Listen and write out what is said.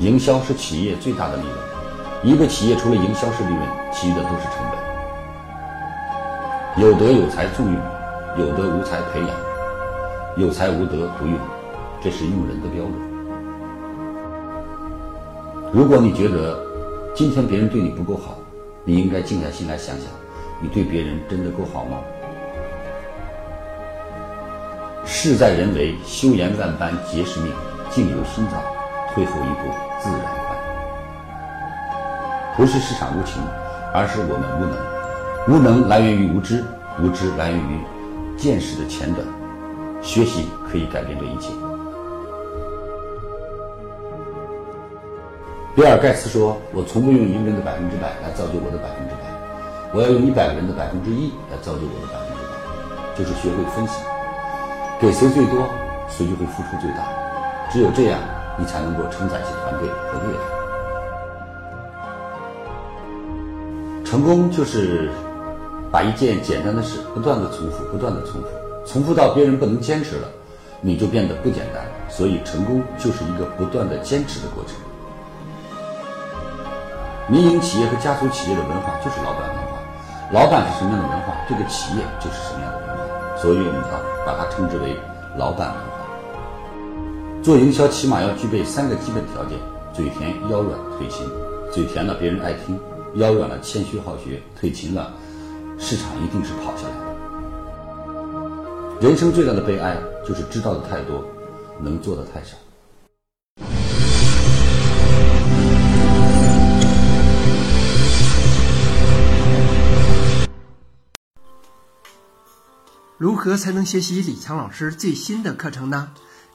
营销是企业最大的利润。一个企业除了营销是利润，其余的都是成本。有德有才重用，有德无才培养，有才无德不用，这是用人的标准。如果你觉得今天别人对你不够好，你应该静下心来想想，你对别人真的够好吗？事在人为，修言万般皆是命，境由心造，退后一步自然快。不是市场无情，而是我们无能。无能来源于无知，无知来源于见识的浅短。学习可以改变这一切。比尔盖茨说：“我从不用一个人的百分之百来造就我的百分之百，我要用一百个人的百分之一来造就我的百分之百。”就是学会分析，给谁最多，谁就会付出最大。只有这样，你才能够承载起团队和未来。成功就是把一件简单的事不断的重复，不断的重复，重复到别人不能坚持了，你就变得不简单。所以，成功就是一个不断的坚持的过程。民营企业和家族企业的文化就是老板文化，老板是什么样的文化，这个企业就是什么样的文化，所以我们把把它称之为老板文化。做营销起码要具备三个基本条件：嘴甜、腰软、腿勤。嘴甜了，别人爱听。腰软了，谦虚好学；腿勤了，市场一定是跑下来的。人生最大的悲哀就是知道的太多，能做的太少。如何才能学习李强老师最新的课程呢？